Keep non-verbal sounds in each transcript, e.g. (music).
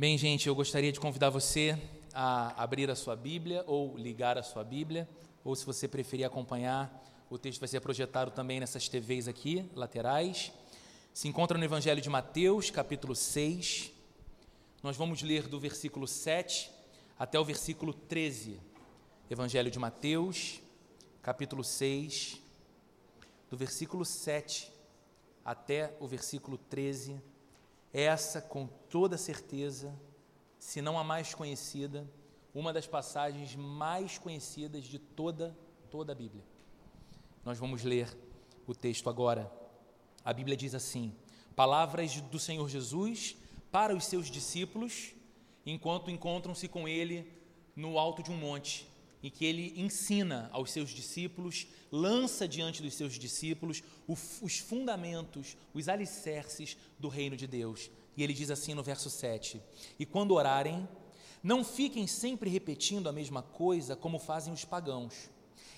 Bem, gente, eu gostaria de convidar você a abrir a sua Bíblia ou ligar a sua Bíblia, ou se você preferir acompanhar, o texto vai ser projetado também nessas TVs aqui, laterais. Se encontra no Evangelho de Mateus, capítulo 6. Nós vamos ler do versículo 7 até o versículo 13. Evangelho de Mateus, capítulo 6, do versículo 7 até o versículo 13. Essa, com toda certeza, se não a mais conhecida, uma das passagens mais conhecidas de toda toda a Bíblia. Nós vamos ler o texto agora. A Bíblia diz assim: Palavras do Senhor Jesus para os seus discípulos, enquanto encontram-se com ele no alto de um monte, em que ele ensina aos seus discípulos, lança diante dos seus discípulos os fundamentos, os alicerces do reino de Deus. E ele diz assim no verso 7: E quando orarem, não fiquem sempre repetindo a mesma coisa como fazem os pagãos.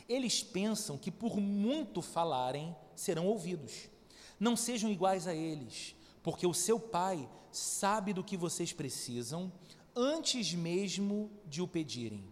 Eles pensam que por muito falarem serão ouvidos. Não sejam iguais a eles, porque o seu Pai sabe do que vocês precisam antes mesmo de o pedirem.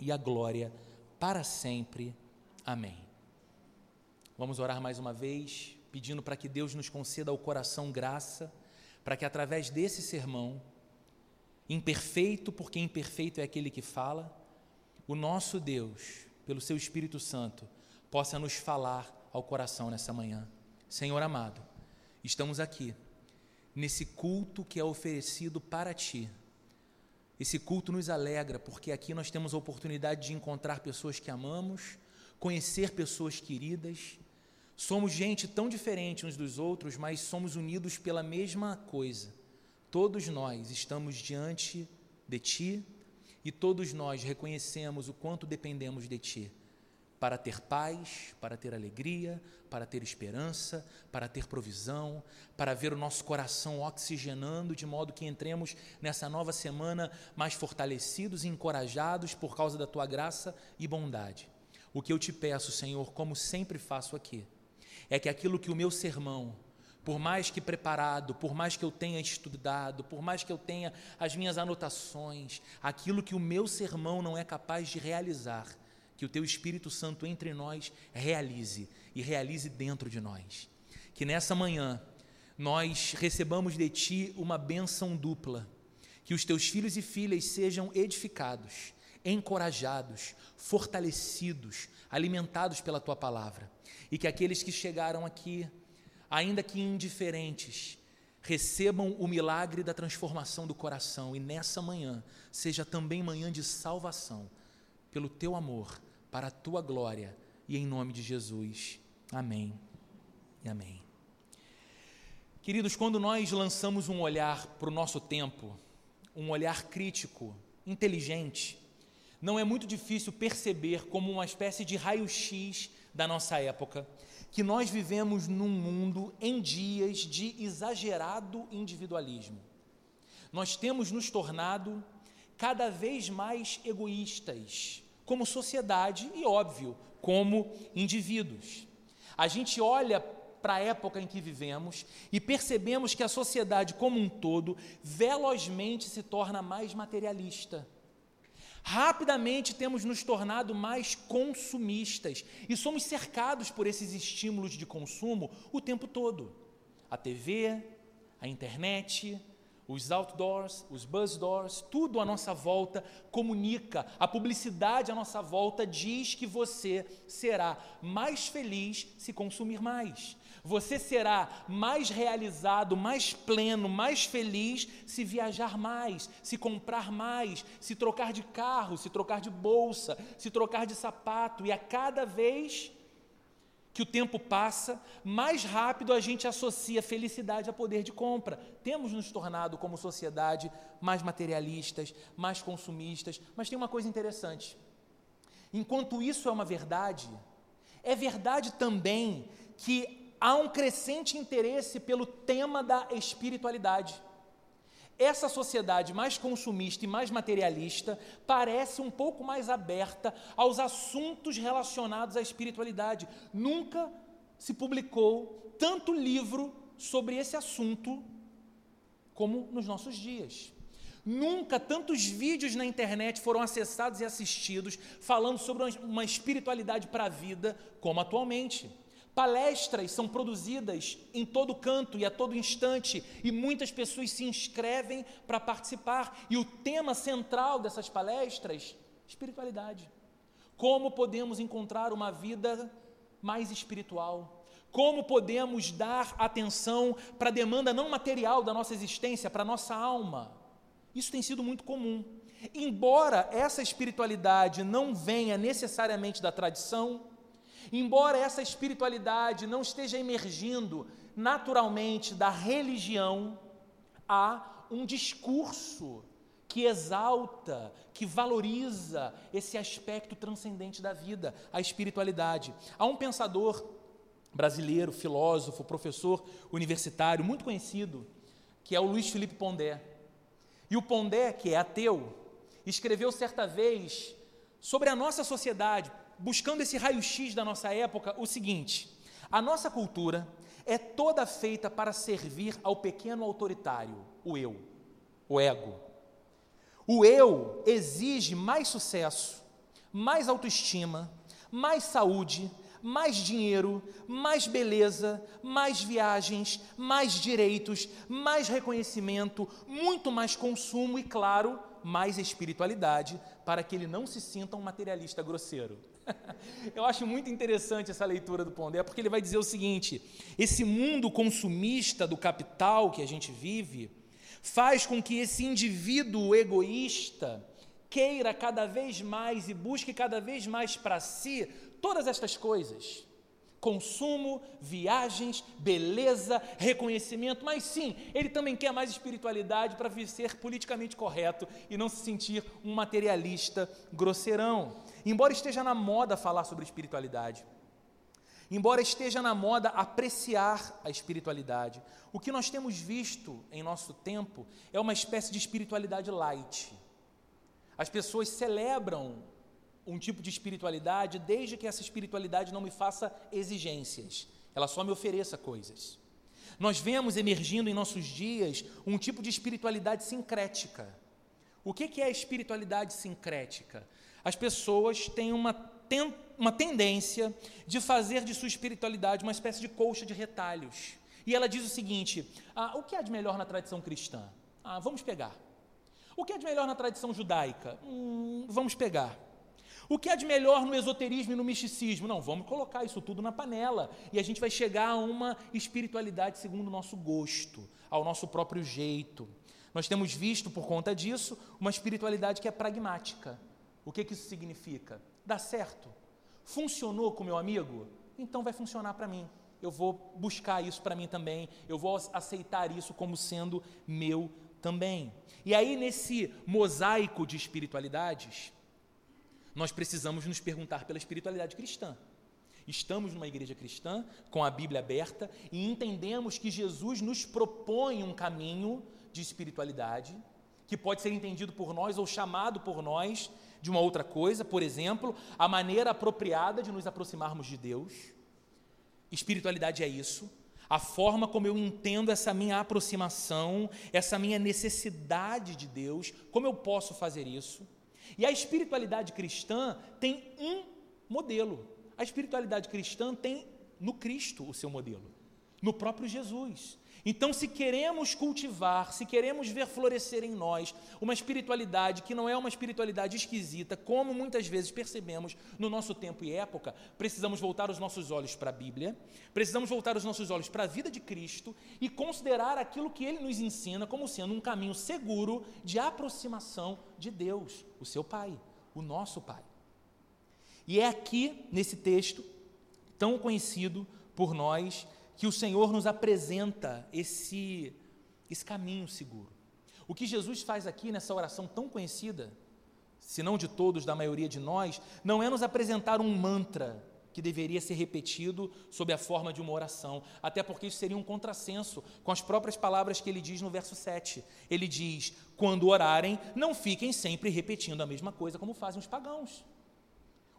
e a glória para sempre. Amém. Vamos orar mais uma vez, pedindo para que Deus nos conceda ao coração graça, para que através desse sermão, imperfeito, porque imperfeito é aquele que fala, o nosso Deus pelo seu Espírito Santo, possa nos falar ao coração nessa manhã. Senhor amado, estamos aqui, nesse culto que é oferecido para Ti. Esse culto nos alegra, porque aqui nós temos a oportunidade de encontrar pessoas que amamos, conhecer pessoas queridas. Somos gente tão diferente uns dos outros, mas somos unidos pela mesma coisa. Todos nós estamos diante de Ti e todos nós reconhecemos o quanto dependemos de Ti para ter paz, para ter alegria, para ter esperança, para ter provisão, para ver o nosso coração oxigenando, de modo que entremos nessa nova semana mais fortalecidos e encorajados por causa da tua graça e bondade. O que eu te peço, Senhor, como sempre faço aqui, é que aquilo que o meu sermão, por mais que preparado, por mais que eu tenha estudado, por mais que eu tenha as minhas anotações, aquilo que o meu sermão não é capaz de realizar, que o teu Espírito Santo entre nós realize e realize dentro de nós. Que nessa manhã nós recebamos de ti uma bênção dupla, que os teus filhos e filhas sejam edificados, encorajados, fortalecidos, alimentados pela tua palavra, e que aqueles que chegaram aqui ainda que indiferentes, recebam o milagre da transformação do coração. E nessa manhã seja também manhã de salvação, pelo teu amor, para a tua glória e em nome de Jesus. Amém e amém. Queridos, quando nós lançamos um olhar para o nosso tempo, um olhar crítico, inteligente, não é muito difícil perceber como uma espécie de raio-x da nossa época que nós vivemos num mundo em dias de exagerado individualismo. Nós temos nos tornado cada vez mais egoístas, como sociedade e, óbvio, como indivíduos. A gente olha para a época em que vivemos e percebemos que a sociedade como um todo velozmente se torna mais materialista Rapidamente temos nos tornado mais consumistas e somos cercados por esses estímulos de consumo o tempo todo. A TV, a internet, os outdoors, os buzzdoors, tudo à nossa volta comunica, a publicidade à nossa volta diz que você será mais feliz se consumir mais. Você será mais realizado, mais pleno, mais feliz se viajar mais, se comprar mais, se trocar de carro, se trocar de bolsa, se trocar de sapato. E a cada vez que o tempo passa, mais rápido a gente associa felicidade a poder de compra. Temos nos tornado, como sociedade, mais materialistas, mais consumistas. Mas tem uma coisa interessante: enquanto isso é uma verdade, é verdade também que há um crescente interesse pelo tema da espiritualidade. Essa sociedade mais consumista e mais materialista parece um pouco mais aberta aos assuntos relacionados à espiritualidade. Nunca se publicou tanto livro sobre esse assunto como nos nossos dias. Nunca tantos vídeos na internet foram acessados e assistidos falando sobre uma espiritualidade para a vida como atualmente. Palestras são produzidas em todo canto e a todo instante, e muitas pessoas se inscrevem para participar. E o tema central dessas palestras, espiritualidade. Como podemos encontrar uma vida mais espiritual? Como podemos dar atenção para a demanda não material da nossa existência, para a nossa alma? Isso tem sido muito comum. Embora essa espiritualidade não venha necessariamente da tradição, Embora essa espiritualidade não esteja emergindo naturalmente da religião, há um discurso que exalta, que valoriza esse aspecto transcendente da vida, a espiritualidade. Há um pensador brasileiro, filósofo, professor universitário muito conhecido, que é o Luiz Felipe Pondé. E o Pondé, que é ateu, escreveu certa vez sobre a nossa sociedade, buscando esse raio-x da nossa época, o seguinte: a nossa cultura é toda feita para servir ao pequeno autoritário, o eu, o ego. O eu exige mais sucesso, mais autoestima, mais saúde, mais dinheiro, mais beleza, mais viagens, mais direitos, mais reconhecimento, muito mais consumo e, claro, mais espiritualidade, para que ele não se sinta um materialista grosseiro. (laughs) Eu acho muito interessante essa leitura do Pondé, porque ele vai dizer o seguinte: esse mundo consumista do capital que a gente vive faz com que esse indivíduo egoísta queira cada vez mais e busque cada vez mais para si todas estas coisas consumo, viagens, beleza, reconhecimento, mas sim, ele também quer mais espiritualidade para ser politicamente correto e não se sentir um materialista grosseirão. Embora esteja na moda falar sobre espiritualidade, embora esteja na moda apreciar a espiritualidade, o que nós temos visto em nosso tempo é uma espécie de espiritualidade light. As pessoas celebram um tipo de espiritualidade desde que essa espiritualidade não me faça exigências, ela só me ofereça coisas. Nós vemos emergindo em nossos dias um tipo de espiritualidade sincrética. O que é a espiritualidade sincrética? As pessoas têm uma, ten, uma tendência de fazer de sua espiritualidade uma espécie de colcha de retalhos. E ela diz o seguinte: ah, o que há de melhor na tradição cristã? Ah, vamos pegar. O que há de melhor na tradição judaica? Hum, vamos pegar. O que há de melhor no esoterismo e no misticismo? Não, vamos colocar isso tudo na panela e a gente vai chegar a uma espiritualidade segundo o nosso gosto, ao nosso próprio jeito. Nós temos visto, por conta disso, uma espiritualidade que é pragmática. O que, que isso significa? Dá certo? Funcionou com meu amigo? Então vai funcionar para mim. Eu vou buscar isso para mim também. Eu vou aceitar isso como sendo meu também. E aí, nesse mosaico de espiritualidades, nós precisamos nos perguntar pela espiritualidade cristã. Estamos numa igreja cristã, com a Bíblia aberta, e entendemos que Jesus nos propõe um caminho de espiritualidade, que pode ser entendido por nós ou chamado por nós de uma outra coisa, por exemplo, a maneira apropriada de nos aproximarmos de Deus. Espiritualidade é isso, a forma como eu entendo essa minha aproximação, essa minha necessidade de Deus, como eu posso fazer isso. E a espiritualidade cristã tem um modelo. A espiritualidade cristã tem no Cristo o seu modelo, no próprio Jesus. Então, se queremos cultivar, se queremos ver florescer em nós uma espiritualidade que não é uma espiritualidade esquisita, como muitas vezes percebemos no nosso tempo e época, precisamos voltar os nossos olhos para a Bíblia, precisamos voltar os nossos olhos para a vida de Cristo e considerar aquilo que ele nos ensina como sendo um caminho seguro de aproximação de Deus, o seu Pai, o nosso Pai. E é aqui, nesse texto, tão conhecido por nós, que o Senhor nos apresenta esse, esse caminho seguro. O que Jesus faz aqui nessa oração tão conhecida, se não de todos, da maioria de nós, não é nos apresentar um mantra que deveria ser repetido sob a forma de uma oração, até porque isso seria um contrassenso com as próprias palavras que ele diz no verso 7. Ele diz: Quando orarem, não fiquem sempre repetindo a mesma coisa como fazem os pagãos.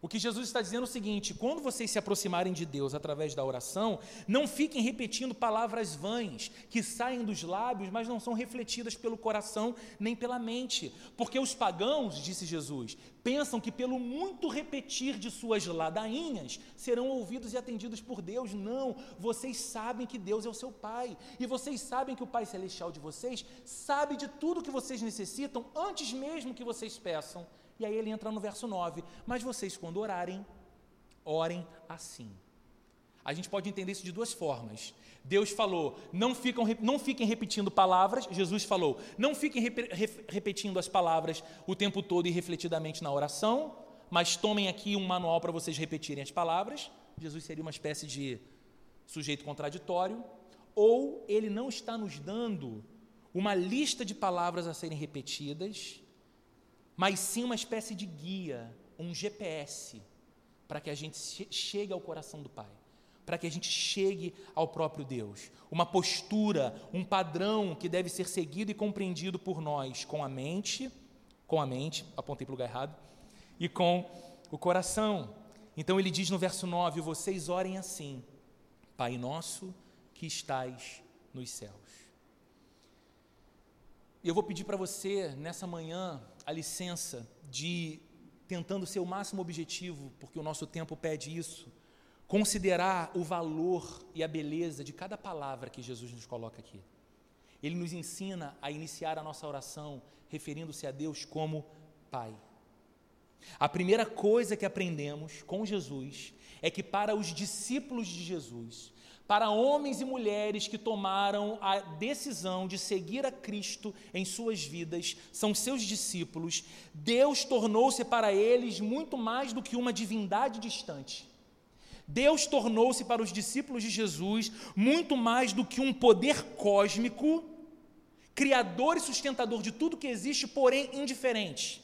O que Jesus está dizendo é o seguinte: quando vocês se aproximarem de Deus através da oração, não fiquem repetindo palavras vãs que saem dos lábios, mas não são refletidas pelo coração nem pela mente. Porque os pagãos, disse Jesus, pensam que pelo muito repetir de suas ladainhas serão ouvidos e atendidos por Deus. Não, vocês sabem que Deus é o seu Pai, e vocês sabem que o Pai Celestial de vocês sabe de tudo que vocês necessitam antes mesmo que vocês peçam. E aí ele entra no verso 9: Mas vocês, quando orarem, orem assim. A gente pode entender isso de duas formas. Deus falou, não, ficam, não fiquem repetindo palavras. Jesus falou, não fiquem rep, repetindo as palavras o tempo todo e refletidamente na oração, mas tomem aqui um manual para vocês repetirem as palavras. Jesus seria uma espécie de sujeito contraditório. Ou ele não está nos dando uma lista de palavras a serem repetidas, mas sim uma espécie de guia, um GPS, para que a gente chegue ao coração do Pai, para que a gente chegue ao próprio Deus. Uma postura, um padrão que deve ser seguido e compreendido por nós com a mente, com a mente, apontei para o lugar errado, e com o coração. Então ele diz no verso 9: Vocês orem assim, Pai nosso que estais nos céus. E eu vou pedir para você, nessa manhã, a licença de, tentando ser o máximo objetivo, porque o nosso tempo pede isso, considerar o valor e a beleza de cada palavra que Jesus nos coloca aqui. Ele nos ensina a iniciar a nossa oração referindo-se a Deus como Pai. A primeira coisa que aprendemos com Jesus é que para os discípulos de Jesus, para homens e mulheres que tomaram a decisão de seguir a Cristo em suas vidas, são seus discípulos, Deus tornou-se para eles muito mais do que uma divindade distante. Deus tornou-se para os discípulos de Jesus muito mais do que um poder cósmico, criador e sustentador de tudo que existe, porém indiferente.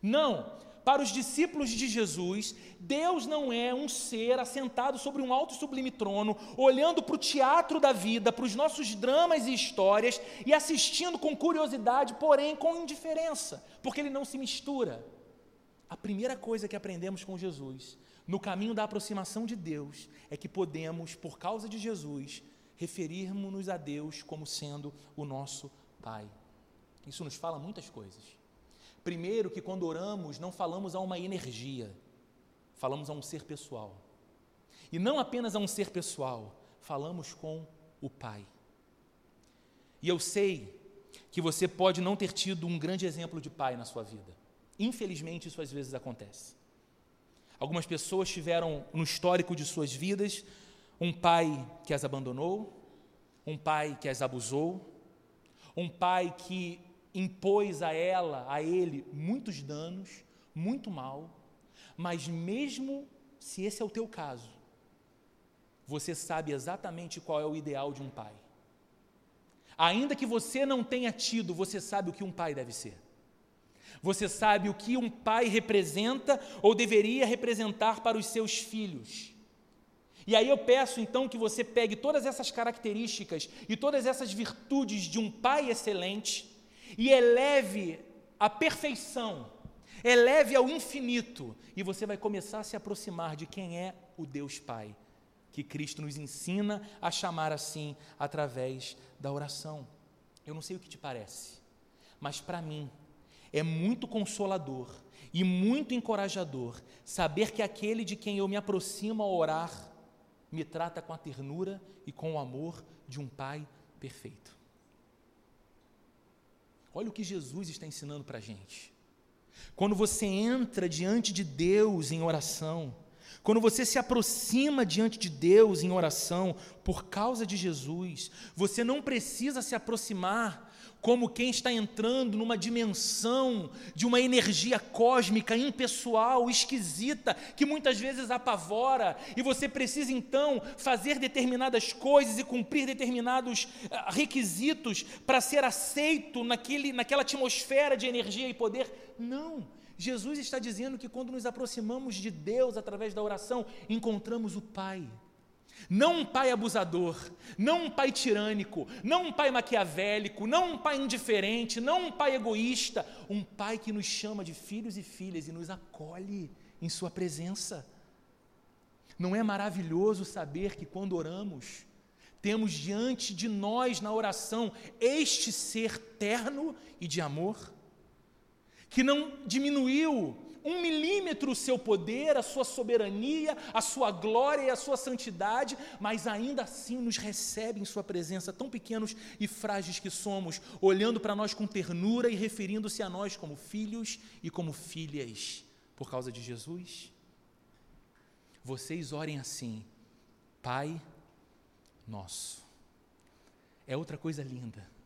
Não, para os discípulos de Jesus, Deus não é um ser assentado sobre um alto e sublime trono, olhando para o teatro da vida, para os nossos dramas e histórias e assistindo com curiosidade, porém com indiferença, porque ele não se mistura. A primeira coisa que aprendemos com Jesus, no caminho da aproximação de Deus, é que podemos, por causa de Jesus, referirmos-nos a Deus como sendo o nosso Pai. Isso nos fala muitas coisas. Primeiro, que quando oramos, não falamos a uma energia, falamos a um ser pessoal. E não apenas a um ser pessoal, falamos com o Pai. E eu sei que você pode não ter tido um grande exemplo de pai na sua vida. Infelizmente, isso às vezes acontece. Algumas pessoas tiveram no histórico de suas vidas um pai que as abandonou, um pai que as abusou, um pai que impôs a ela, a ele, muitos danos, muito mal, mas mesmo se esse é o teu caso, você sabe exatamente qual é o ideal de um pai. Ainda que você não tenha tido, você sabe o que um pai deve ser. Você sabe o que um pai representa ou deveria representar para os seus filhos. E aí eu peço então que você pegue todas essas características e todas essas virtudes de um pai excelente e eleve a perfeição, eleve ao infinito, e você vai começar a se aproximar de quem é o Deus Pai, que Cristo nos ensina a chamar assim através da oração. Eu não sei o que te parece, mas para mim é muito consolador e muito encorajador saber que aquele de quem eu me aproximo ao orar me trata com a ternura e com o amor de um Pai perfeito. Olha o que Jesus está ensinando para a gente. Quando você entra diante de Deus em oração, quando você se aproxima diante de Deus em oração por causa de Jesus, você não precisa se aproximar como quem está entrando numa dimensão de uma energia cósmica, impessoal, esquisita, que muitas vezes apavora, e você precisa então fazer determinadas coisas e cumprir determinados ah, requisitos para ser aceito naquele, naquela atmosfera de energia e poder. Não. Jesus está dizendo que quando nos aproximamos de Deus através da oração, encontramos o Pai. Não um pai abusador, não um pai tirânico, não um pai maquiavélico, não um pai indiferente, não um pai egoísta, um pai que nos chama de filhos e filhas e nos acolhe em Sua presença. Não é maravilhoso saber que quando oramos, temos diante de nós na oração este ser terno e de amor, que não diminuiu um milímetro o seu poder, a sua soberania, a sua glória e a sua santidade, mas ainda assim nos recebe em Sua presença, tão pequenos e frágeis que somos, olhando para nós com ternura e referindo-se a nós como filhos e como filhas, por causa de Jesus. Vocês orem assim, Pai Nosso. É outra coisa linda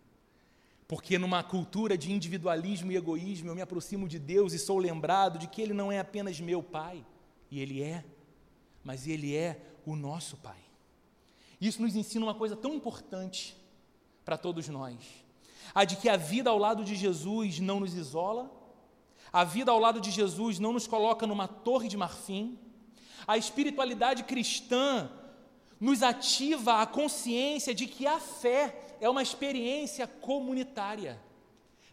porque numa cultura de individualismo e egoísmo, eu me aproximo de Deus e sou lembrado de que Ele não é apenas meu Pai, e Ele é, mas Ele é o nosso Pai. Isso nos ensina uma coisa tão importante para todos nós: a de que a vida ao lado de Jesus não nos isola, a vida ao lado de Jesus não nos coloca numa torre de marfim, a espiritualidade cristã nos ativa a consciência de que a fé é uma experiência comunitária.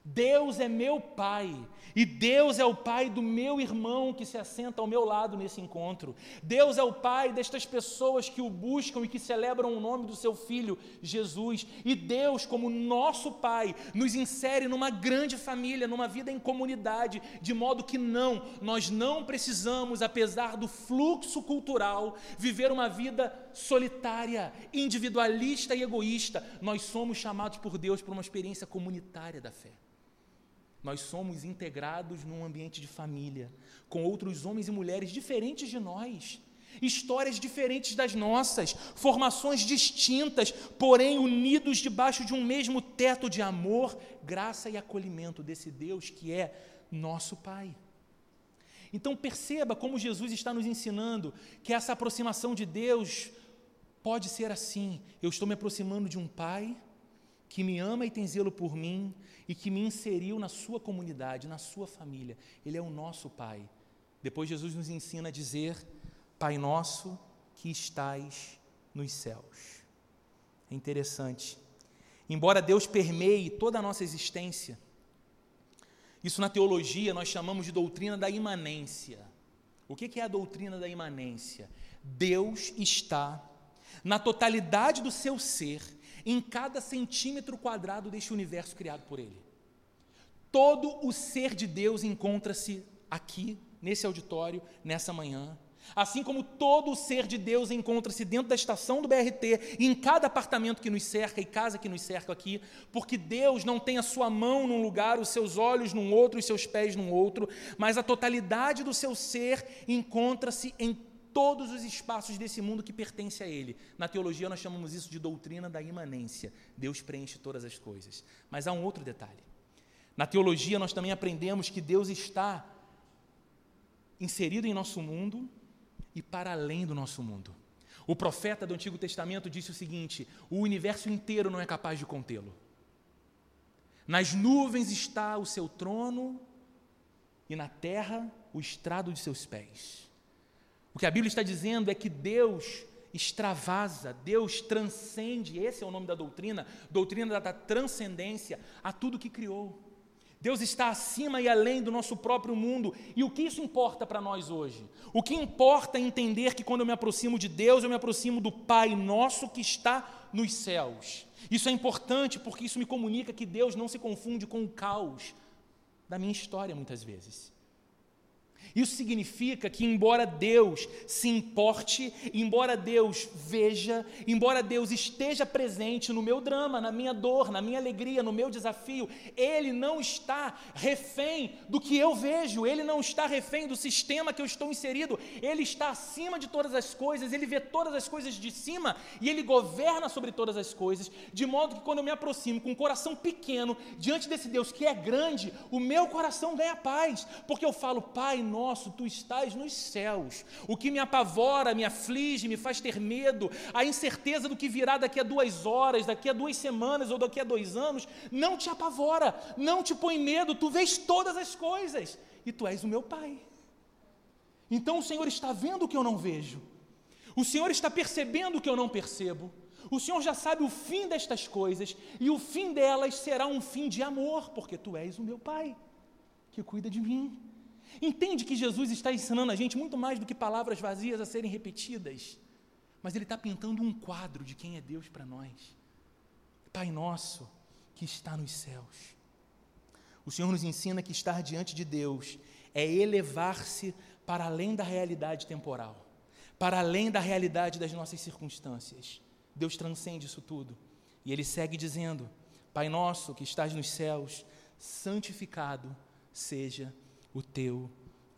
Deus é meu Pai, e Deus é o Pai do meu irmão que se assenta ao meu lado nesse encontro. Deus é o Pai destas pessoas que o buscam e que celebram o nome do seu Filho, Jesus. E Deus, como nosso Pai, nos insere numa grande família, numa vida em comunidade, de modo que não, nós não precisamos, apesar do fluxo cultural, viver uma vida solitária, individualista e egoísta. Nós somos chamados por Deus para uma experiência comunitária da fé. Nós somos integrados num ambiente de família, com outros homens e mulheres diferentes de nós, histórias diferentes das nossas, formações distintas, porém unidos debaixo de um mesmo teto de amor, graça e acolhimento desse Deus que é nosso Pai. Então perceba como Jesus está nos ensinando que essa aproximação de Deus pode ser assim. Eu estou me aproximando de um Pai que me ama e tem zelo por mim e que me inseriu na sua comunidade, na sua família. Ele é o nosso Pai. Depois Jesus nos ensina a dizer: Pai nosso que estais nos céus. É interessante. Embora Deus permeie toda a nossa existência, isso na teologia nós chamamos de doutrina da imanência. O que é a doutrina da imanência? Deus está na totalidade do seu ser em cada centímetro quadrado deste universo criado por Ele. Todo o ser de Deus encontra-se aqui, nesse auditório, nessa manhã. Assim como todo o ser de Deus encontra-se dentro da estação do BRT, em cada apartamento que nos cerca e casa que nos cerca aqui, porque Deus não tem a sua mão num lugar, os seus olhos num outro, os seus pés num outro, mas a totalidade do seu ser encontra-se em todos os espaços desse mundo que pertence a Ele. Na teologia, nós chamamos isso de doutrina da imanência. Deus preenche todas as coisas. Mas há um outro detalhe. Na teologia, nós também aprendemos que Deus está inserido em nosso mundo e para além do nosso mundo. O profeta do Antigo Testamento disse o seguinte: o universo inteiro não é capaz de contê-lo. Nas nuvens está o seu trono e na terra o estrado de seus pés. O que a Bíblia está dizendo é que Deus extravasa, Deus transcende, esse é o nome da doutrina, doutrina da transcendência, a tudo que criou. Deus está acima e além do nosso próprio mundo. E o que isso importa para nós hoje? O que importa é entender que quando eu me aproximo de Deus, eu me aproximo do Pai nosso que está nos céus. Isso é importante porque isso me comunica que Deus não se confunde com o caos da minha história muitas vezes. Isso significa que, embora Deus se importe, embora Deus veja, embora Deus esteja presente no meu drama, na minha dor, na minha alegria, no meu desafio, Ele não está refém do que eu vejo, Ele não está refém do sistema que eu estou inserido, Ele está acima de todas as coisas, Ele vê todas as coisas de cima e Ele governa sobre todas as coisas, de modo que quando eu me aproximo com um coração pequeno diante desse Deus que é grande, o meu coração ganha paz, porque eu falo, Pai, nosso, tu estás nos céus. O que me apavora, me aflige, me faz ter medo, a incerteza do que virá daqui a duas horas, daqui a duas semanas ou daqui a dois anos, não te apavora, não te põe medo, tu vês todas as coisas e tu és o meu Pai. Então o Senhor está vendo o que eu não vejo, o Senhor está percebendo o que eu não percebo. O Senhor já sabe o fim destas coisas, e o fim delas será um fim de amor, porque tu és o meu Pai, que cuida de mim. Entende que Jesus está ensinando a gente muito mais do que palavras vazias a serem repetidas, mas Ele está pintando um quadro de quem é Deus para nós. Pai nosso que está nos céus. O Senhor nos ensina que estar diante de Deus é elevar-se para além da realidade temporal, para além da realidade das nossas circunstâncias. Deus transcende isso tudo. E ele segue dizendo: Pai nosso que estás nos céus, santificado seja o teu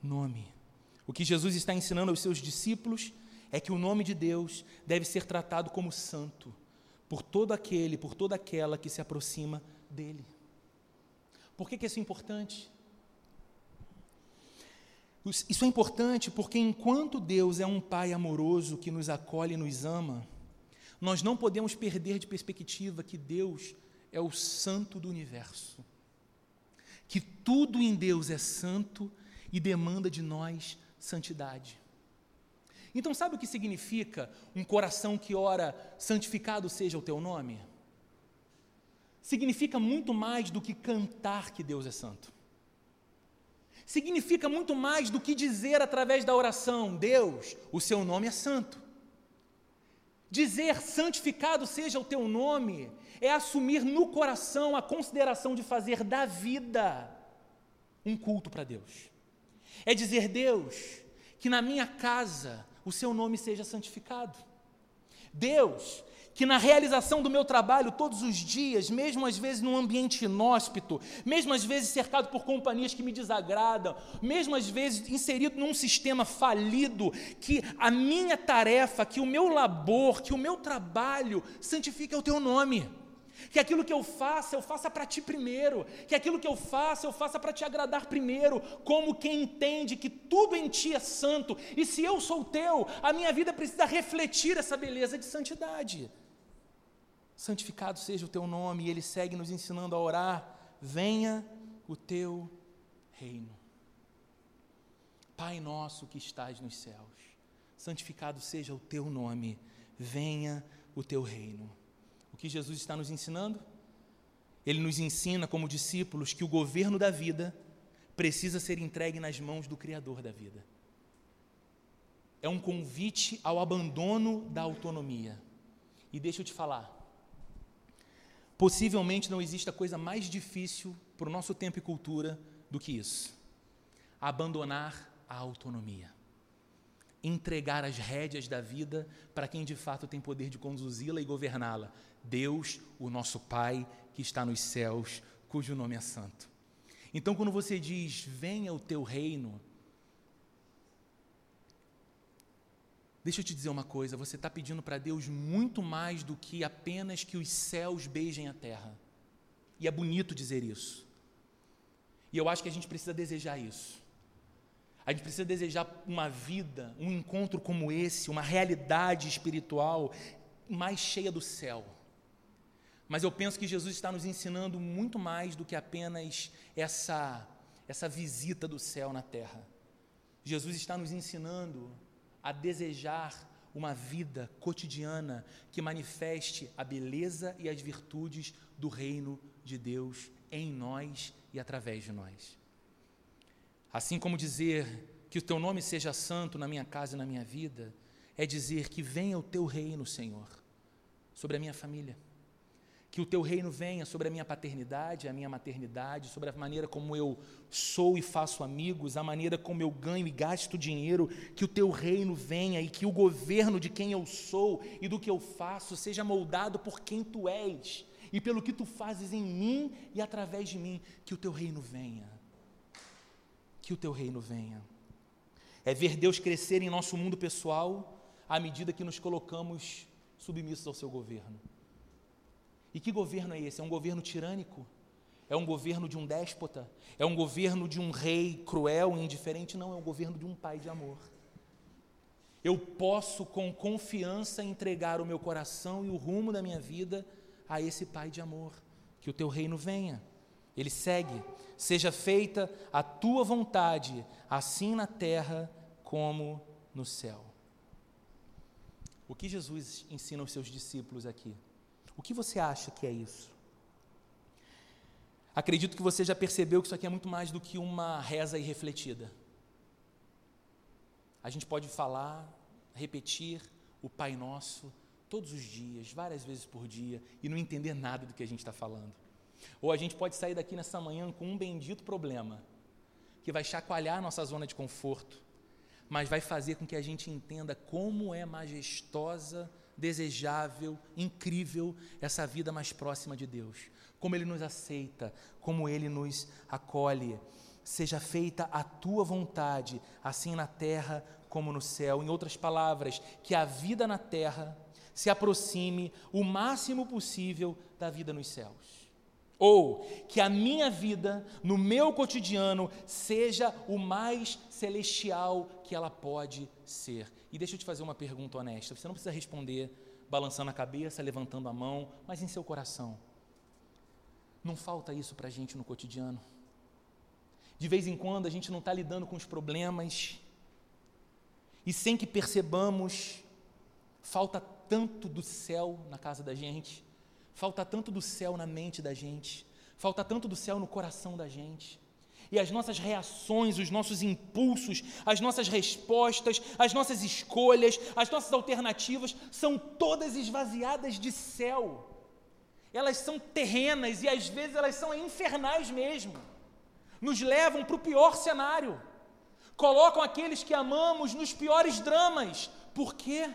nome. O que Jesus está ensinando aos seus discípulos é que o nome de Deus deve ser tratado como santo por todo aquele, por toda aquela que se aproxima dele. Por que, que isso é importante? Isso é importante porque enquanto Deus é um Pai amoroso que nos acolhe e nos ama, nós não podemos perder de perspectiva que Deus é o santo do universo que tudo em Deus é santo e demanda de nós santidade. Então, sabe o que significa um coração que ora, santificado seja o teu nome? Significa muito mais do que cantar que Deus é santo. Significa muito mais do que dizer através da oração: Deus, o seu nome é santo. Dizer santificado seja o teu nome é assumir no coração a consideração de fazer da vida um culto para Deus. É dizer, Deus, que na minha casa o seu nome seja santificado. Deus, que na realização do meu trabalho todos os dias, mesmo às vezes num ambiente inóspito, mesmo às vezes cercado por companhias que me desagradam, mesmo às vezes inserido num sistema falido, que a minha tarefa, que o meu labor, que o meu trabalho santifique o teu nome. Que aquilo que eu faça, eu faça para ti primeiro. Que aquilo que eu faça, eu faça para te agradar primeiro. Como quem entende que tudo em ti é santo. E se eu sou teu, a minha vida precisa refletir essa beleza de santidade. Santificado seja o teu nome. E ele segue nos ensinando a orar. Venha o teu reino. Pai nosso que estás nos céus, santificado seja o teu nome. Venha o teu reino o que Jesus está nos ensinando? Ele nos ensina, como discípulos, que o governo da vida precisa ser entregue nas mãos do Criador da vida. É um convite ao abandono da autonomia. E deixa eu te falar, possivelmente não exista coisa mais difícil para o nosso tempo e cultura do que isso: abandonar a autonomia entregar as rédeas da vida para quem de fato tem poder de conduzi-la e governá-la. Deus, o nosso Pai, que está nos céus, cujo nome é santo. Então, quando você diz, venha o teu reino, deixa eu te dizer uma coisa: você está pedindo para Deus muito mais do que apenas que os céus beijem a terra. E é bonito dizer isso. E eu acho que a gente precisa desejar isso. A gente precisa desejar uma vida, um encontro como esse, uma realidade espiritual mais cheia do céu. Mas eu penso que Jesus está nos ensinando muito mais do que apenas essa, essa visita do céu na terra. Jesus está nos ensinando a desejar uma vida cotidiana que manifeste a beleza e as virtudes do reino de Deus em nós e através de nós. Assim como dizer que o teu nome seja santo na minha casa e na minha vida, é dizer que venha o teu reino, Senhor, sobre a minha família. Que o teu reino venha sobre a minha paternidade, a minha maternidade, sobre a maneira como eu sou e faço amigos, a maneira como eu ganho e gasto dinheiro, que o teu reino venha e que o governo de quem eu sou e do que eu faço seja moldado por quem tu és e pelo que tu fazes em mim e através de mim, que o teu reino venha. Que o teu reino venha. É ver Deus crescer em nosso mundo pessoal à medida que nos colocamos submissos ao seu governo. E que governo é esse? É um governo tirânico? É um governo de um déspota? É um governo de um rei cruel e indiferente? Não, é um governo de um pai de amor. Eu posso com confiança entregar o meu coração e o rumo da minha vida a esse pai de amor. Que o teu reino venha. Ele segue: seja feita a tua vontade, assim na terra como no céu. O que Jesus ensina aos seus discípulos aqui? O que você acha que é isso? Acredito que você já percebeu que isso aqui é muito mais do que uma reza irrefletida. A gente pode falar, repetir o Pai Nosso todos os dias, várias vezes por dia, e não entender nada do que a gente está falando. Ou a gente pode sair daqui nessa manhã com um bendito problema, que vai chacoalhar a nossa zona de conforto, mas vai fazer com que a gente entenda como é majestosa desejável, incrível essa vida mais próxima de Deus. Como Ele nos aceita, como Ele nos acolhe. Seja feita a tua vontade, assim na terra como no céu. Em outras palavras, que a vida na terra se aproxime o máximo possível da vida nos céus. Ou que a minha vida, no meu cotidiano, seja o mais celestial que ela pode ser. E deixa eu te fazer uma pergunta honesta. Você não precisa responder balançando a cabeça, levantando a mão, mas em seu coração. Não falta isso para a gente no cotidiano. De vez em quando a gente não está lidando com os problemas e sem que percebamos, falta tanto do céu na casa da gente, falta tanto do céu na mente da gente, falta tanto do céu no coração da gente e as nossas reações, os nossos impulsos, as nossas respostas, as nossas escolhas, as nossas alternativas são todas esvaziadas de céu. Elas são terrenas e às vezes elas são infernais mesmo. Nos levam para o pior cenário. Colocam aqueles que amamos nos piores dramas. Por quê?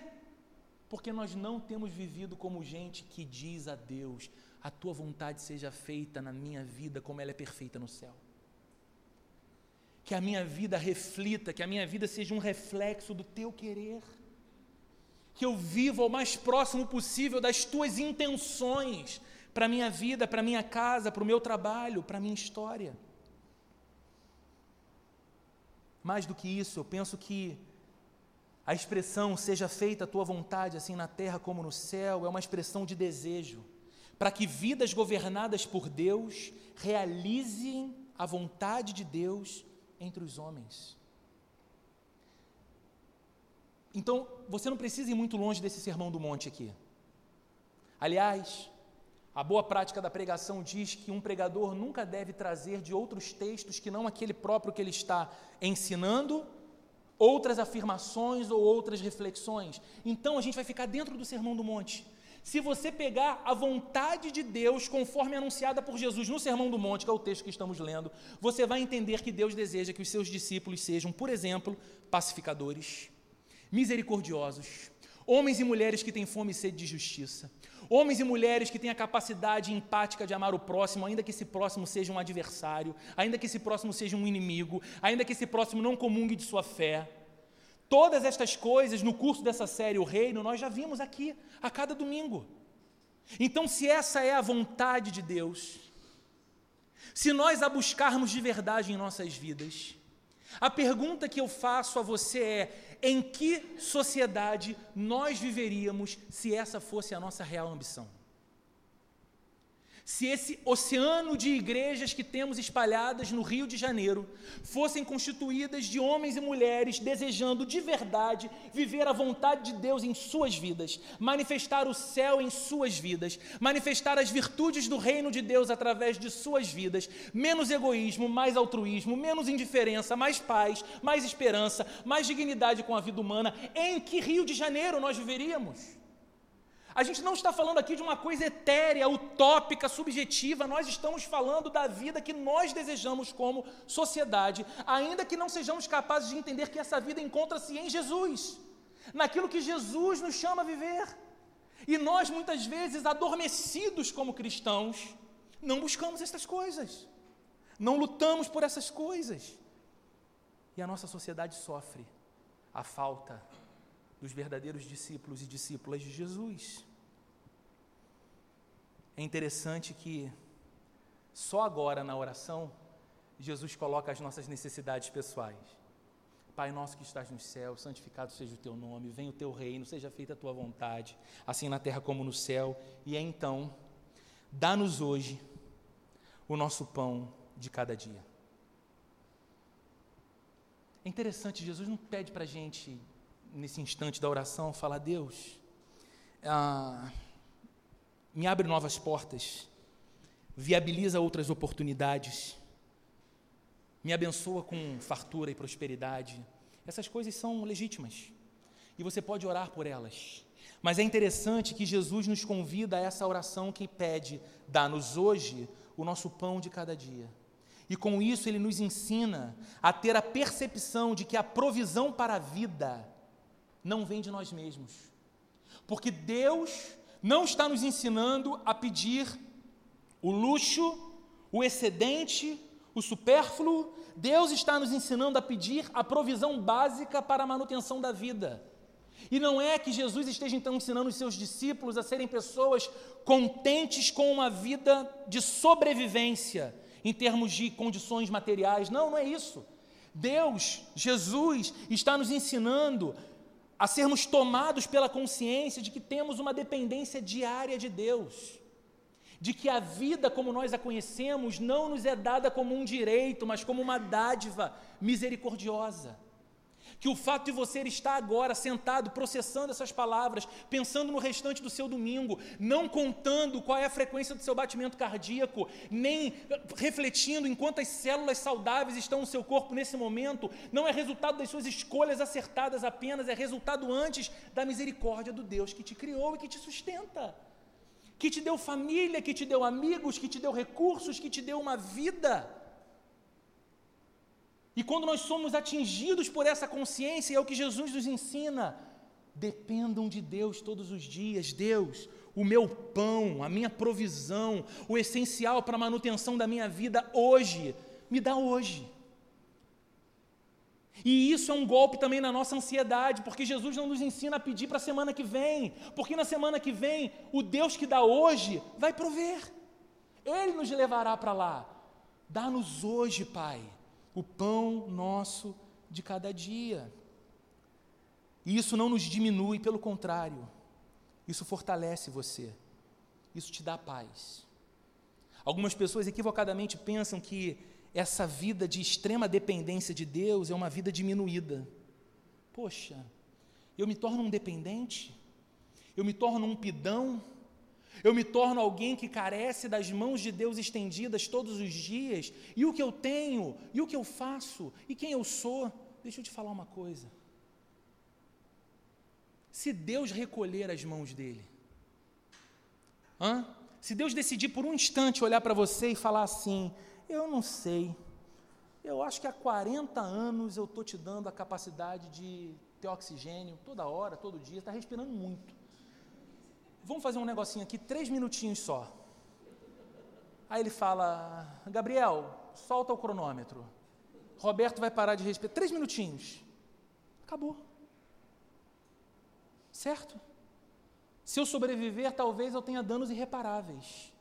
Porque nós não temos vivido como gente que diz a Deus: a tua vontade seja feita na minha vida como ela é perfeita no céu que a minha vida reflita, que a minha vida seja um reflexo do teu querer, que eu viva o mais próximo possível das tuas intenções para a minha vida, para a minha casa, para o meu trabalho, para a minha história. Mais do que isso, eu penso que a expressão seja feita a tua vontade, assim na terra como no céu, é uma expressão de desejo, para que vidas governadas por Deus realizem a vontade de Deus entre os homens. Então, você não precisa ir muito longe desse sermão do monte aqui. Aliás, a boa prática da pregação diz que um pregador nunca deve trazer de outros textos que não aquele próprio que ele está ensinando, outras afirmações ou outras reflexões. Então, a gente vai ficar dentro do sermão do monte. Se você pegar a vontade de Deus, conforme anunciada por Jesus no Sermão do Monte, que é o texto que estamos lendo, você vai entender que Deus deseja que os seus discípulos sejam, por exemplo, pacificadores, misericordiosos, homens e mulheres que têm fome e sede de justiça, homens e mulheres que têm a capacidade empática de amar o próximo, ainda que esse próximo seja um adversário, ainda que esse próximo seja um inimigo, ainda que esse próximo não comungue de sua fé. Todas estas coisas no curso dessa série O Reino, nós já vimos aqui a cada domingo. Então, se essa é a vontade de Deus, se nós a buscarmos de verdade em nossas vidas, a pergunta que eu faço a você é: em que sociedade nós viveríamos se essa fosse a nossa real ambição? Se esse oceano de igrejas que temos espalhadas no Rio de Janeiro fossem constituídas de homens e mulheres desejando de verdade viver a vontade de Deus em suas vidas, manifestar o céu em suas vidas, manifestar as virtudes do reino de Deus através de suas vidas, menos egoísmo, mais altruísmo, menos indiferença, mais paz, mais esperança, mais dignidade com a vida humana, em que Rio de Janeiro nós viveríamos? A gente não está falando aqui de uma coisa etérea, utópica, subjetiva, nós estamos falando da vida que nós desejamos como sociedade, ainda que não sejamos capazes de entender que essa vida encontra-se em Jesus, naquilo que Jesus nos chama a viver. E nós, muitas vezes, adormecidos como cristãos, não buscamos essas coisas, não lutamos por essas coisas. E a nossa sociedade sofre a falta dos verdadeiros discípulos e discípulas de Jesus. É interessante que só agora na oração Jesus coloca as nossas necessidades pessoais. Pai nosso que estás no céu, santificado seja o teu nome, venha o teu reino, seja feita a tua vontade, assim na terra como no céu. E é então, dá-nos hoje o nosso pão de cada dia. É interessante, Jesus não pede para a gente, nesse instante da oração, falar: Deus, ah, me abre novas portas, viabiliza outras oportunidades, me abençoa com fartura e prosperidade. Essas coisas são legítimas e você pode orar por elas. Mas é interessante que Jesus nos convida a essa oração que pede: dá-nos hoje o nosso pão de cada dia. E com isso ele nos ensina a ter a percepção de que a provisão para a vida não vem de nós mesmos. Porque Deus não está nos ensinando a pedir o luxo, o excedente, o supérfluo. Deus está nos ensinando a pedir a provisão básica para a manutenção da vida. E não é que Jesus esteja então ensinando os seus discípulos a serem pessoas contentes com uma vida de sobrevivência em termos de condições materiais. Não, não é isso. Deus, Jesus, está nos ensinando a sermos tomados pela consciência de que temos uma dependência diária de Deus, de que a vida como nós a conhecemos não nos é dada como um direito, mas como uma dádiva misericordiosa que o fato de você estar agora sentado, processando essas palavras, pensando no restante do seu domingo, não contando qual é a frequência do seu batimento cardíaco, nem refletindo em quantas células saudáveis estão no seu corpo nesse momento, não é resultado das suas escolhas acertadas apenas, é resultado antes da misericórdia do Deus que te criou e que te sustenta. Que te deu família, que te deu amigos, que te deu recursos, que te deu uma vida. E quando nós somos atingidos por essa consciência, é o que Jesus nos ensina, dependam de Deus todos os dias. Deus, o meu pão, a minha provisão, o essencial para a manutenção da minha vida hoje, me dá hoje. E isso é um golpe também na nossa ansiedade, porque Jesus não nos ensina a pedir para a semana que vem, porque na semana que vem o Deus que dá hoje vai prover, Ele nos levará para lá. Dá-nos hoje, Pai, o pão nosso de cada dia. E isso não nos diminui, pelo contrário, isso fortalece você, isso te dá paz. Algumas pessoas equivocadamente pensam que essa vida de extrema dependência de Deus é uma vida diminuída. Poxa, eu me torno um dependente? Eu me torno um pidão? Eu me torno alguém que carece das mãos de Deus estendidas todos os dias. E o que eu tenho, e o que eu faço, e quem eu sou. Deixa eu te falar uma coisa. Se Deus recolher as mãos dele, hã? se Deus decidir por um instante olhar para você e falar assim: Eu não sei, eu acho que há 40 anos eu estou te dando a capacidade de ter oxigênio toda hora, todo dia, está respirando muito. Vamos fazer um negocinho aqui, três minutinhos só. Aí ele fala: Gabriel, solta o cronômetro. Roberto vai parar de respirar. Três minutinhos. Acabou. Certo? Se eu sobreviver, talvez eu tenha danos irreparáveis.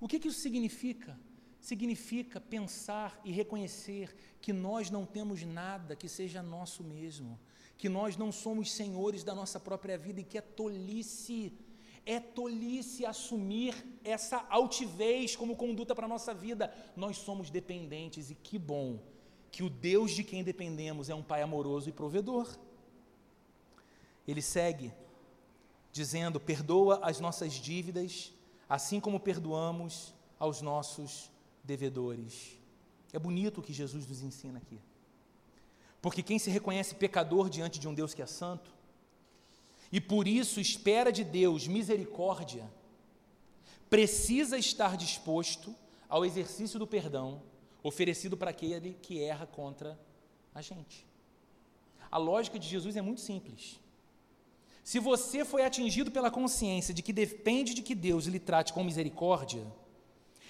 O que, que isso significa? Significa pensar e reconhecer que nós não temos nada que seja nosso mesmo que nós não somos senhores da nossa própria vida e que é tolice, é tolice assumir essa altivez como conduta para a nossa vida. Nós somos dependentes e que bom que o Deus de quem dependemos é um Pai amoroso e provedor. Ele segue dizendo: perdoa as nossas dívidas, assim como perdoamos aos nossos devedores. É bonito o que Jesus nos ensina aqui. Porque quem se reconhece pecador diante de um Deus que é santo, e por isso espera de Deus misericórdia, precisa estar disposto ao exercício do perdão oferecido para aquele que erra contra a gente. A lógica de Jesus é muito simples. Se você foi atingido pela consciência de que depende de que Deus lhe trate com misericórdia,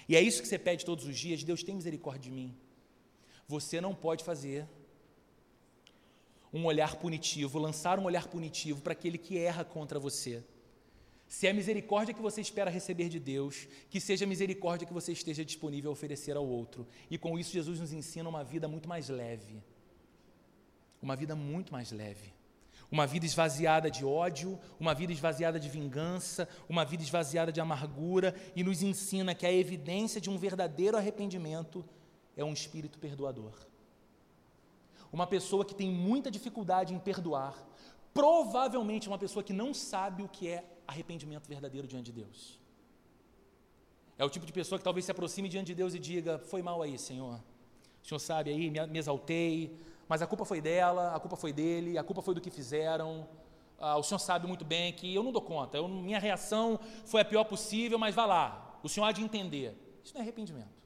e é isso que você pede todos os dias, Deus tem misericórdia de mim. Você não pode fazer um olhar punitivo, lançar um olhar punitivo para aquele que erra contra você. Se é misericórdia que você espera receber de Deus, que seja misericórdia que você esteja disponível a oferecer ao outro. E com isso, Jesus nos ensina uma vida muito mais leve. Uma vida muito mais leve. Uma vida esvaziada de ódio, uma vida esvaziada de vingança, uma vida esvaziada de amargura, e nos ensina que a evidência de um verdadeiro arrependimento é um espírito perdoador. Uma pessoa que tem muita dificuldade em perdoar, provavelmente é uma pessoa que não sabe o que é arrependimento verdadeiro diante de Deus. É o tipo de pessoa que talvez se aproxime diante de Deus e diga: Foi mal aí, Senhor. O Senhor sabe aí, me, exaltei, mas a culpa foi dela, a culpa foi dele, a culpa foi do que fizeram. Ah, o Senhor sabe muito bem que eu não dou conta, eu, minha reação foi a pior possível, mas vá lá, o Senhor há de entender. Isso não é arrependimento.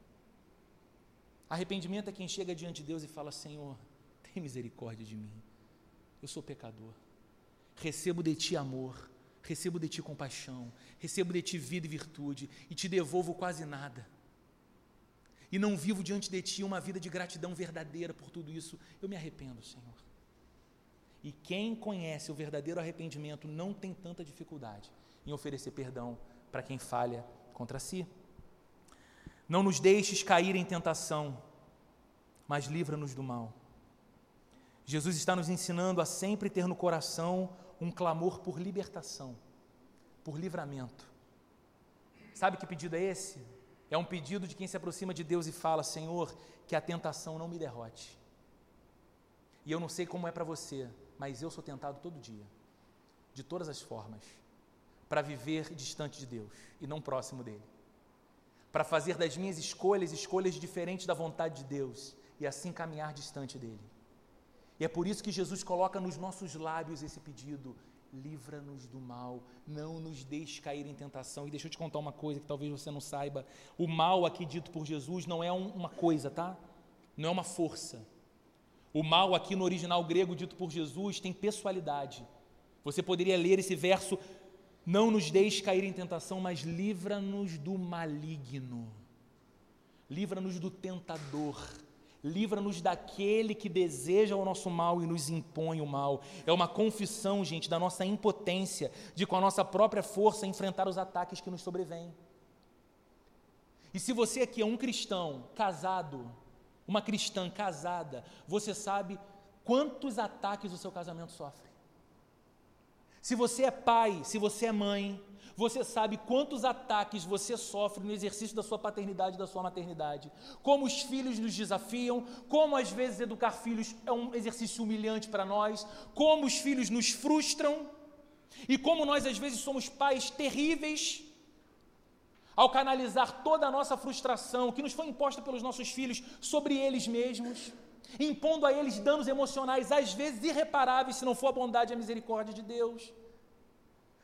Arrependimento é quem chega diante de Deus e fala: Senhor, tem misericórdia de mim. Eu sou pecador. Recebo de ti amor, recebo de ti compaixão, recebo de ti vida e virtude e te devolvo quase nada. E não vivo diante de ti uma vida de gratidão verdadeira por tudo isso. Eu me arrependo, Senhor. E quem conhece o verdadeiro arrependimento não tem tanta dificuldade em oferecer perdão para quem falha contra si. Não nos deixes cair em tentação, mas livra-nos do mal. Jesus está nos ensinando a sempre ter no coração um clamor por libertação, por livramento. Sabe que pedido é esse? É um pedido de quem se aproxima de Deus e fala: Senhor, que a tentação não me derrote. E eu não sei como é para você, mas eu sou tentado todo dia, de todas as formas, para viver distante de Deus e não próximo dele. Para fazer das minhas escolhas escolhas diferentes da vontade de Deus e assim caminhar distante dele. E é por isso que Jesus coloca nos nossos lábios esse pedido: livra-nos do mal, não nos deixe cair em tentação. E deixa eu te contar uma coisa que talvez você não saiba: o mal aqui dito por Jesus não é um, uma coisa, tá? Não é uma força. O mal aqui no original grego dito por Jesus tem pessoalidade. Você poderia ler esse verso: não nos deixe cair em tentação, mas livra-nos do maligno. Livra-nos do tentador livra-nos daquele que deseja o nosso mal e nos impõe o mal. É uma confissão, gente, da nossa impotência de com a nossa própria força enfrentar os ataques que nos sobrevêm. E se você aqui é um cristão casado, uma cristã casada, você sabe quantos ataques o seu casamento sofre. Se você é pai, se você é mãe, você sabe quantos ataques você sofre no exercício da sua paternidade e da sua maternidade. Como os filhos nos desafiam, como às vezes educar filhos é um exercício humilhante para nós, como os filhos nos frustram e como nós às vezes somos pais terríveis ao canalizar toda a nossa frustração que nos foi imposta pelos nossos filhos sobre eles mesmos, impondo a eles danos emocionais às vezes irreparáveis se não for a bondade e a misericórdia de Deus.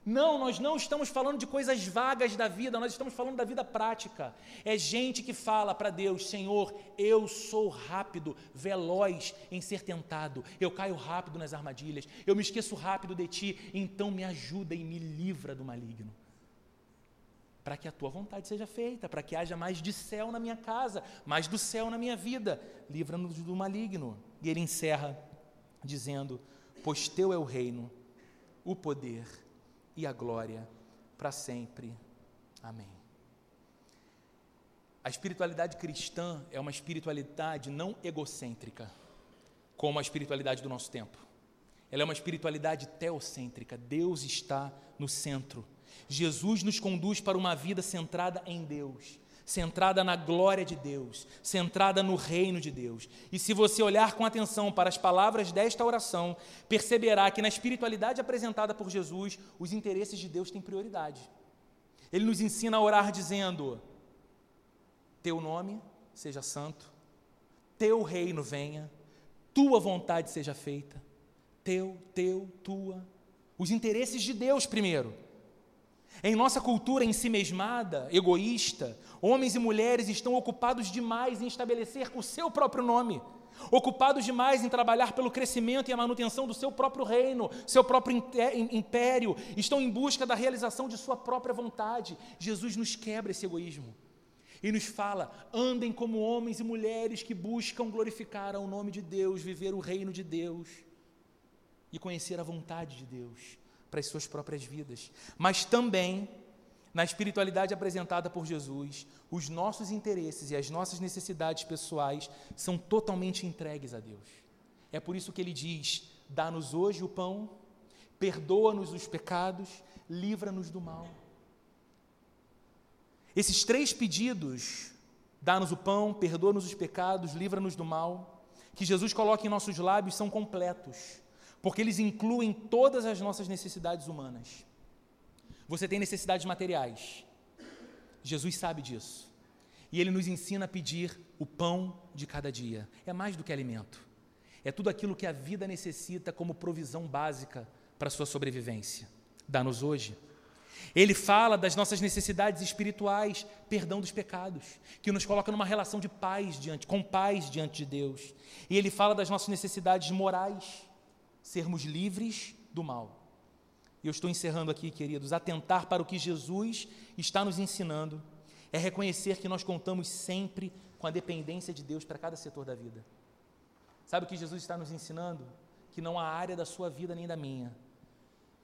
Não, nós não estamos falando de coisas vagas da vida, nós estamos falando da vida prática. É gente que fala para Deus: Senhor, eu sou rápido, veloz em ser tentado, eu caio rápido nas armadilhas, eu me esqueço rápido de ti, então me ajuda e me livra do maligno. Para que a tua vontade seja feita, para que haja mais de céu na minha casa, mais do céu na minha vida, livra-nos do maligno. E ele encerra dizendo: Pois teu é o reino, o poder e a glória para sempre. Amém. A espiritualidade cristã é uma espiritualidade não egocêntrica, como a espiritualidade do nosso tempo. Ela é uma espiritualidade teocêntrica. Deus está no centro. Jesus nos conduz para uma vida centrada em Deus centrada na glória de Deus, centrada no reino de Deus. E se você olhar com atenção para as palavras desta oração, perceberá que na espiritualidade apresentada por Jesus, os interesses de Deus têm prioridade. Ele nos ensina a orar dizendo: Teu nome seja santo, teu reino venha, tua vontade seja feita, teu, teu, tua, os interesses de Deus primeiro. Em nossa cultura ensimesmada, egoísta, homens e mulheres estão ocupados demais em estabelecer o seu próprio nome, ocupados demais em trabalhar pelo crescimento e a manutenção do seu próprio reino, seu próprio império, estão em busca da realização de sua própria vontade. Jesus nos quebra esse egoísmo e nos fala: andem como homens e mulheres que buscam glorificar o nome de Deus, viver o reino de Deus e conhecer a vontade de Deus para as suas próprias vidas. Mas também, na espiritualidade apresentada por Jesus, os nossos interesses e as nossas necessidades pessoais são totalmente entregues a Deus. É por isso que ele diz: dá-nos hoje o pão, perdoa-nos os pecados, livra-nos do mal. Esses três pedidos, dá-nos o pão, perdoa-nos os pecados, livra-nos do mal, que Jesus coloca em nossos lábios, são completos porque eles incluem todas as nossas necessidades humanas. Você tem necessidades materiais, Jesus sabe disso, e ele nos ensina a pedir o pão de cada dia. É mais do que alimento, é tudo aquilo que a vida necessita como provisão básica para sua sobrevivência. Dá-nos hoje. Ele fala das nossas necessidades espirituais, perdão dos pecados, que nos coloca numa relação de paz diante, com paz diante de Deus. E ele fala das nossas necessidades morais, sermos livres do mal. E eu estou encerrando aqui, queridos, atentar para o que Jesus está nos ensinando é reconhecer que nós contamos sempre com a dependência de Deus para cada setor da vida. Sabe o que Jesus está nos ensinando? Que não há área da sua vida nem da minha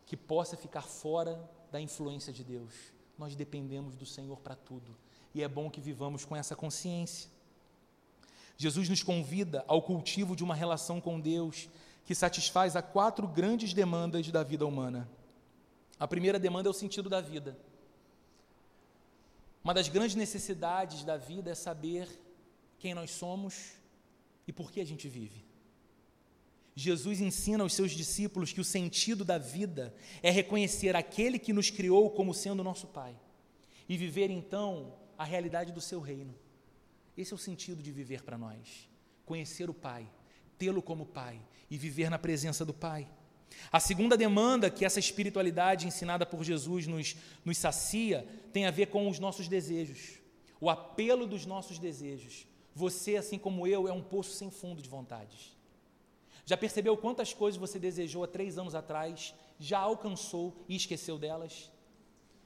que possa ficar fora da influência de Deus. Nós dependemos do Senhor para tudo. E é bom que vivamos com essa consciência. Jesus nos convida ao cultivo de uma relação com Deus que satisfaz a quatro grandes demandas da vida humana. A primeira demanda é o sentido da vida. Uma das grandes necessidades da vida é saber quem nós somos e por que a gente vive. Jesus ensina aos seus discípulos que o sentido da vida é reconhecer aquele que nos criou como sendo nosso Pai e viver então a realidade do seu reino. Esse é o sentido de viver para nós: conhecer o Pai, tê-lo como Pai e viver na presença do Pai. A segunda demanda que essa espiritualidade ensinada por Jesus nos, nos sacia tem a ver com os nossos desejos, o apelo dos nossos desejos. Você, assim como eu, é um poço sem fundo de vontades. Já percebeu quantas coisas você desejou há três anos atrás, já alcançou e esqueceu delas?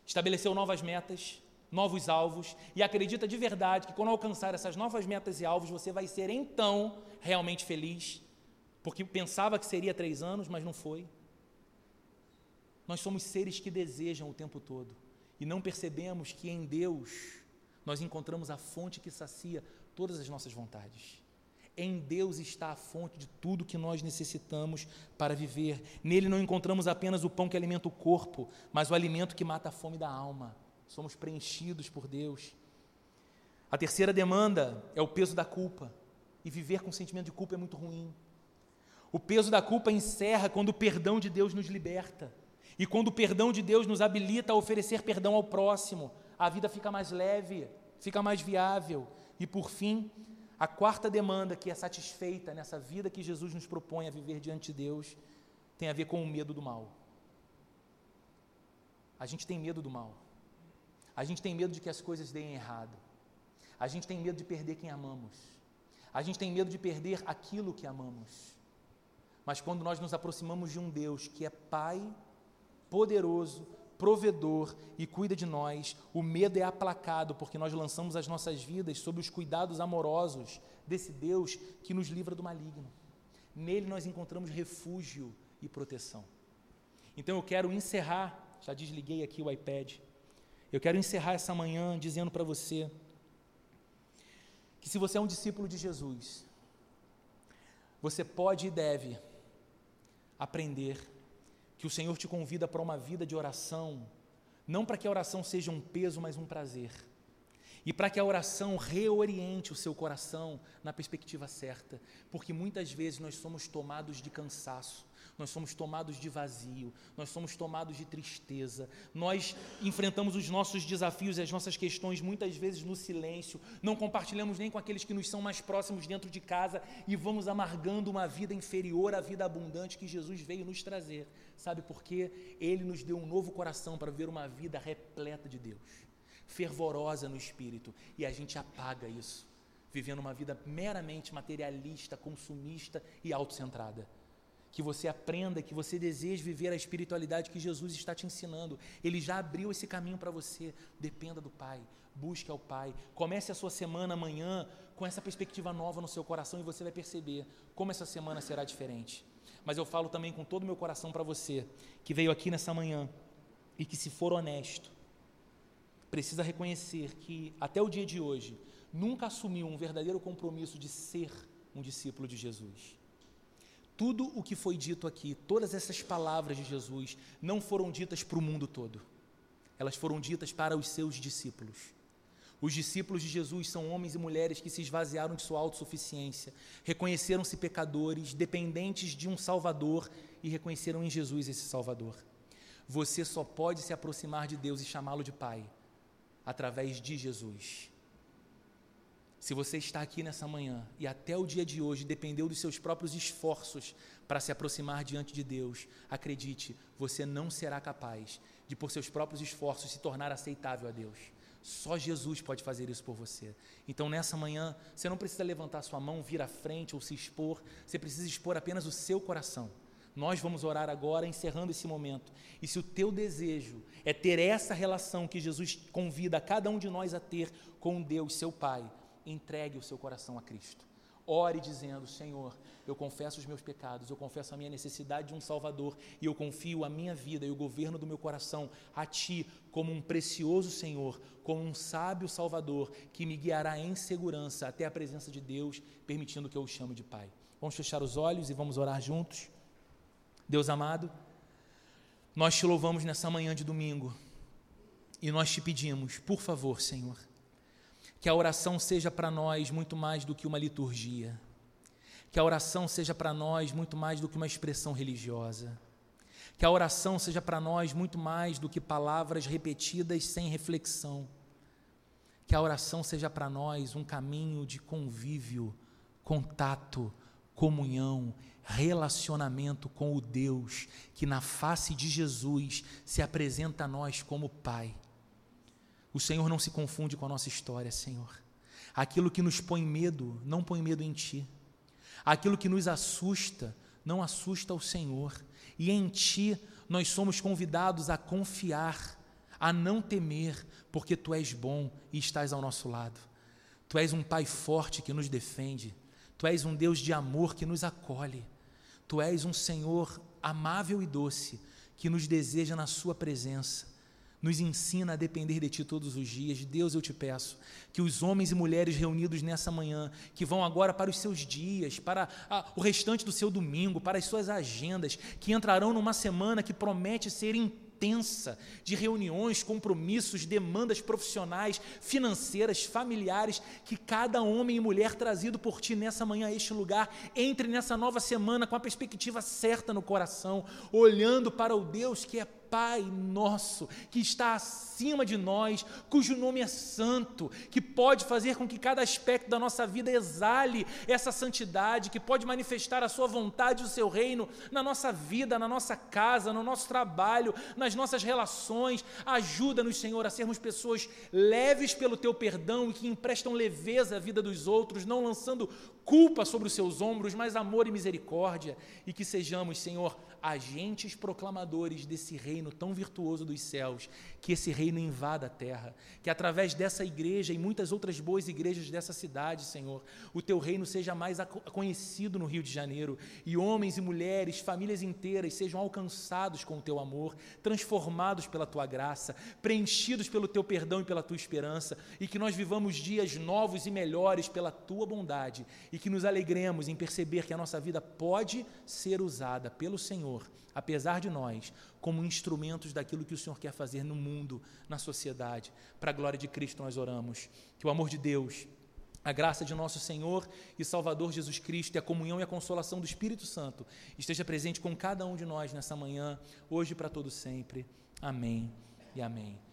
Estabeleceu novas metas, novos alvos e acredita de verdade que quando alcançar essas novas metas e alvos, você vai ser então realmente feliz? porque pensava que seria três anos, mas não foi. Nós somos seres que desejam o tempo todo e não percebemos que em Deus nós encontramos a fonte que sacia todas as nossas vontades. Em Deus está a fonte de tudo que nós necessitamos para viver. Nele não encontramos apenas o pão que alimenta o corpo, mas o alimento que mata a fome da alma. Somos preenchidos por Deus. A terceira demanda é o peso da culpa. E viver com sentimento de culpa é muito ruim. O peso da culpa encerra quando o perdão de Deus nos liberta. E quando o perdão de Deus nos habilita a oferecer perdão ao próximo, a vida fica mais leve, fica mais viável. E por fim, a quarta demanda que é satisfeita nessa vida que Jesus nos propõe a viver diante de Deus tem a ver com o medo do mal. A gente tem medo do mal. A gente tem medo de que as coisas deem errado. A gente tem medo de perder quem amamos. A gente tem medo de perder aquilo que amamos. Mas quando nós nos aproximamos de um Deus que é Pai, poderoso, provedor e cuida de nós, o medo é aplacado porque nós lançamos as nossas vidas sob os cuidados amorosos desse Deus que nos livra do maligno. Nele nós encontramos refúgio e proteção. Então eu quero encerrar, já desliguei aqui o iPad. Eu quero encerrar essa manhã dizendo para você que se você é um discípulo de Jesus, você pode e deve aprender que o Senhor te convida para uma vida de oração, não para que a oração seja um peso, mas um prazer. E para que a oração reoriente o seu coração na perspectiva certa, porque muitas vezes nós somos tomados de cansaço, nós somos tomados de vazio, nós somos tomados de tristeza, nós enfrentamos os nossos desafios e as nossas questões muitas vezes no silêncio, não compartilhamos nem com aqueles que nos são mais próximos dentro de casa e vamos amargando uma vida inferior à vida abundante que Jesus veio nos trazer. Sabe por quê? Ele nos deu um novo coração para ver uma vida repleta de Deus, fervorosa no espírito, e a gente apaga isso, vivendo uma vida meramente materialista, consumista e autocentrada que você aprenda, que você deseje viver a espiritualidade que Jesus está te ensinando. Ele já abriu esse caminho para você. Dependa do Pai, busque ao Pai. Comece a sua semana amanhã com essa perspectiva nova no seu coração e você vai perceber como essa semana será diferente. Mas eu falo também com todo o meu coração para você que veio aqui nessa manhã e que, se for honesto, precisa reconhecer que até o dia de hoje nunca assumiu um verdadeiro compromisso de ser um discípulo de Jesus. Tudo o que foi dito aqui, todas essas palavras de Jesus, não foram ditas para o mundo todo. Elas foram ditas para os seus discípulos. Os discípulos de Jesus são homens e mulheres que se esvaziaram de sua autossuficiência, reconheceram-se pecadores, dependentes de um Salvador e reconheceram em Jesus esse Salvador. Você só pode se aproximar de Deus e chamá-lo de Pai através de Jesus. Se você está aqui nessa manhã e até o dia de hoje dependeu dos seus próprios esforços para se aproximar diante de Deus, acredite, você não será capaz de, por seus próprios esforços, se tornar aceitável a Deus. Só Jesus pode fazer isso por você. Então, nessa manhã, você não precisa levantar sua mão, vir à frente ou se expor, você precisa expor apenas o seu coração. Nós vamos orar agora, encerrando esse momento. E se o teu desejo é ter essa relação que Jesus convida cada um de nós a ter com Deus, seu Pai, entregue o seu coração a Cristo. Ore dizendo: Senhor, eu confesso os meus pecados, eu confesso a minha necessidade de um Salvador e eu confio a minha vida e o governo do meu coração a Ti como um precioso Senhor, como um sábio Salvador que me guiará em segurança até a presença de Deus, permitindo que eu o chame de Pai. Vamos fechar os olhos e vamos orar juntos. Deus amado, nós te louvamos nessa manhã de domingo e nós te pedimos, por favor, Senhor que a oração seja para nós muito mais do que uma liturgia. Que a oração seja para nós muito mais do que uma expressão religiosa. Que a oração seja para nós muito mais do que palavras repetidas sem reflexão. Que a oração seja para nós um caminho de convívio, contato, comunhão, relacionamento com o Deus que, na face de Jesus, se apresenta a nós como Pai o Senhor não se confunde com a nossa história, Senhor. Aquilo que nos põe medo, não põe medo em Ti. Aquilo que nos assusta, não assusta o Senhor. E em Ti nós somos convidados a confiar, a não temer, porque Tu és bom e estás ao nosso lado. Tu és um Pai forte que nos defende. Tu és um Deus de amor que nos acolhe. Tu és um Senhor amável e doce que nos deseja na Sua presença nos ensina a depender de Ti todos os dias. Deus, eu te peço que os homens e mulheres reunidos nessa manhã, que vão agora para os seus dias, para a, o restante do seu domingo, para as suas agendas, que entrarão numa semana que promete ser intensa de reuniões, compromissos, demandas profissionais, financeiras, familiares, que cada homem e mulher trazido por ti nessa manhã a este lugar entre nessa nova semana com a perspectiva certa no coração, olhando para o Deus que é Pai nosso, que está acima de nós, cujo nome é santo, que pode fazer com que cada aspecto da nossa vida exale essa santidade, que pode manifestar a Sua vontade e o Seu reino na nossa vida, na nossa casa, no nosso trabalho, nas nossas relações. Ajuda-nos, Senhor, a sermos pessoas leves pelo Teu perdão e que emprestam leveza à vida dos outros, não lançando culpa sobre os Seus ombros, mas amor e misericórdia, e que sejamos, Senhor, agentes proclamadores desse reino tão virtuoso dos céus, que esse reino invada a terra, que através dessa igreja e muitas outras boas igrejas dessa cidade, Senhor, o teu reino seja mais conhecido no Rio de Janeiro e homens e mulheres, famílias inteiras sejam alcançados com o teu amor, transformados pela tua graça, preenchidos pelo teu perdão e pela tua esperança, e que nós vivamos dias novos e melhores pela tua bondade e que nos alegremos em perceber que a nossa vida pode ser usada pelo Senhor, apesar de nós, como instrumentos daquilo que o Senhor quer fazer no mundo, na sociedade. Para a glória de Cristo nós oramos. Que o amor de Deus, a graça de nosso Senhor e Salvador Jesus Cristo e a comunhão e a consolação do Espírito Santo esteja presente com cada um de nós nessa manhã, hoje e para todo sempre. Amém e amém.